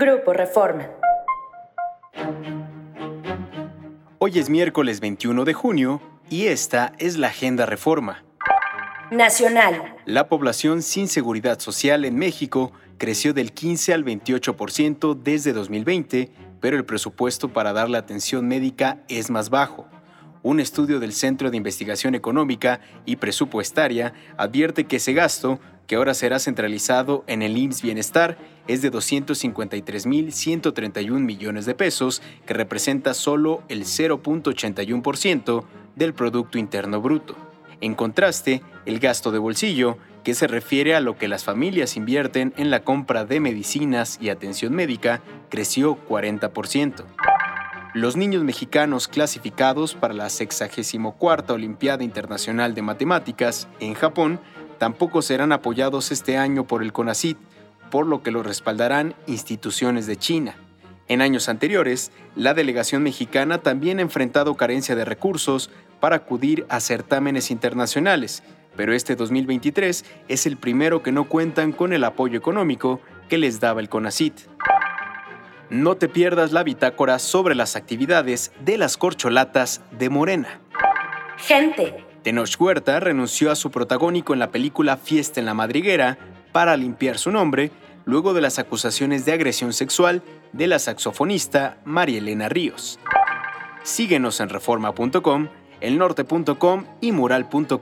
Grupo Reforma. Hoy es miércoles 21 de junio y esta es la Agenda Reforma. Nacional. La población sin seguridad social en México creció del 15 al 28% desde 2020, pero el presupuesto para darle atención médica es más bajo. Un estudio del Centro de Investigación Económica y Presupuestaria advierte que ese gasto, que ahora será centralizado en el IMSS Bienestar, es de 253.131 millones de pesos, que representa solo el 0.81% del Producto Interno Bruto. En contraste, el gasto de bolsillo, que se refiere a lo que las familias invierten en la compra de medicinas y atención médica, creció 40%. Los niños mexicanos clasificados para la 64 Olimpiada Internacional de Matemáticas en Japón tampoco serán apoyados este año por el CONACIT, por lo que lo respaldarán instituciones de China. En años anteriores, la delegación mexicana también ha enfrentado carencia de recursos para acudir a certámenes internacionales, pero este 2023 es el primero que no cuentan con el apoyo económico que les daba el CONACIT. No te pierdas la bitácora sobre las actividades de las corcholatas de Morena. Gente. Tenoch Huerta renunció a su protagónico en la película Fiesta en la Madriguera para limpiar su nombre luego de las acusaciones de agresión sexual de la saxofonista María Elena Ríos. Síguenos en reforma.com, elnorte.com y mural.com.mx.